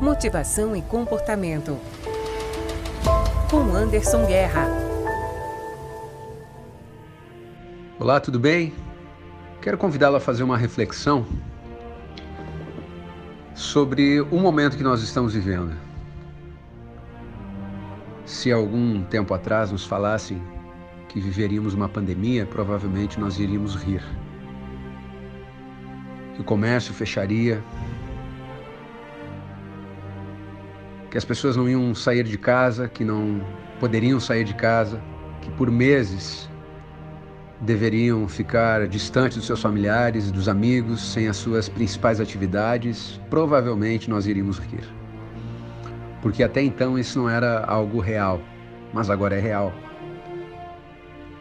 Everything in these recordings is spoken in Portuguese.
Motivação e comportamento. Com Anderson Guerra. Olá, tudo bem? Quero convidá-lo a fazer uma reflexão sobre o momento que nós estamos vivendo. Se algum tempo atrás nos falassem que viveríamos uma pandemia, provavelmente nós iríamos rir. Que o comércio fecharia, que as pessoas não iam sair de casa, que não poderiam sair de casa, que por meses deveriam ficar distantes dos seus familiares, dos amigos, sem as suas principais atividades, provavelmente nós iríamos rir. Porque até então isso não era algo real, mas agora é real.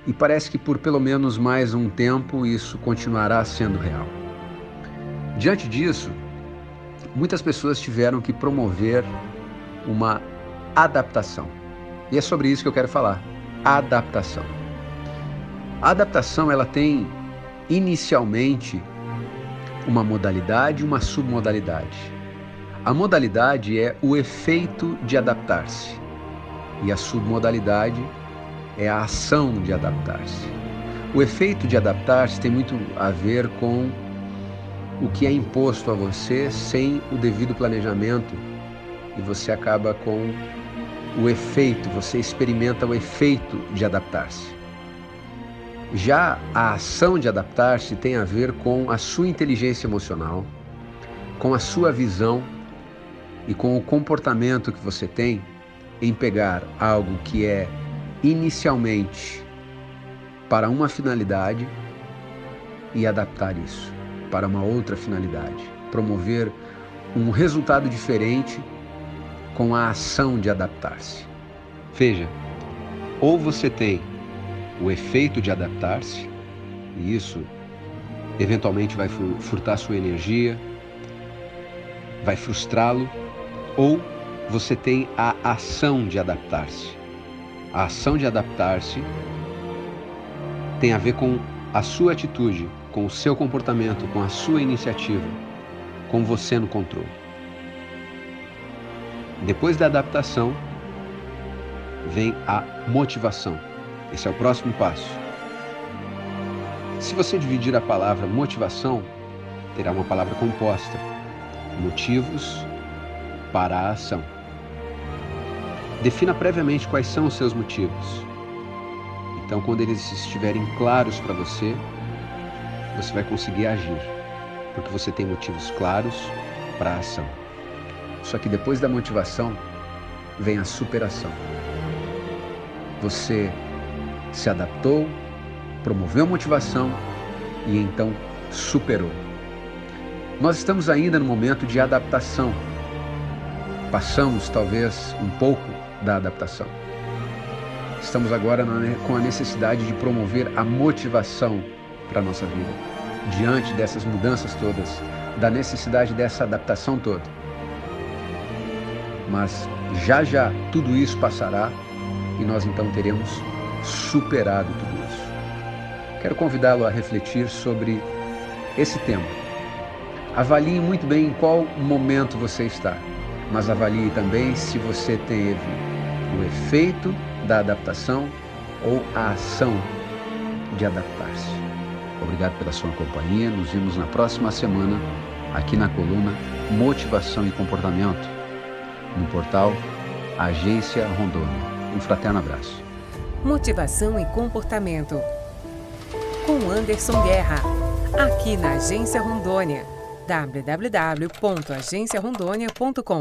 E parece que por pelo menos mais um tempo isso continuará sendo real. Diante disso, muitas pessoas tiveram que promover uma adaptação. E é sobre isso que eu quero falar. Adaptação. A adaptação ela tem inicialmente uma modalidade e uma submodalidade. A modalidade é o efeito de adaptar-se e a submodalidade é a ação de adaptar-se. O efeito de adaptar-se tem muito a ver com o que é imposto a você sem o devido planejamento e você acaba com o efeito, você experimenta o efeito de adaptar-se. Já a ação de adaptar-se tem a ver com a sua inteligência emocional, com a sua visão e com o comportamento que você tem em pegar algo que é inicialmente para uma finalidade e adaptar isso para uma outra finalidade, promover um resultado diferente com a ação de adaptar-se. Veja, ou você tem o efeito de adaptar-se, e isso eventualmente vai furtar sua energia, vai frustrá-lo, ou você tem a ação de adaptar-se. A ação de adaptar-se tem a ver com a sua atitude, com o seu comportamento, com a sua iniciativa, com você no controle. Depois da adaptação, vem a motivação. Esse é o próximo passo. Se você dividir a palavra motivação, terá uma palavra composta: motivos para a ação. Defina previamente quais são os seus motivos. Então, quando eles estiverem claros para você, você vai conseguir agir, porque você tem motivos claros para a ação. Só que depois da motivação vem a superação. Você se adaptou, promoveu a motivação e então superou. Nós estamos ainda no momento de adaptação. Passamos talvez um pouco da adaptação. Estamos agora com a necessidade de promover a motivação para a nossa vida. Diante dessas mudanças todas, da necessidade dessa adaptação toda mas já já tudo isso passará e nós então teremos superado tudo isso. Quero convidá-lo a refletir sobre esse tema. Avalie muito bem em qual momento você está, mas avalie também se você teve o efeito da adaptação ou a ação de adaptar-se. Obrigado pela sua companhia. Nos vemos na próxima semana aqui na coluna Motivação e Comportamento no portal Agência Rondônia. Um fraterno abraço. Motivação e comportamento. Com Anderson Guerra, aqui na Agência Rondônia. www.agenciarondônia.com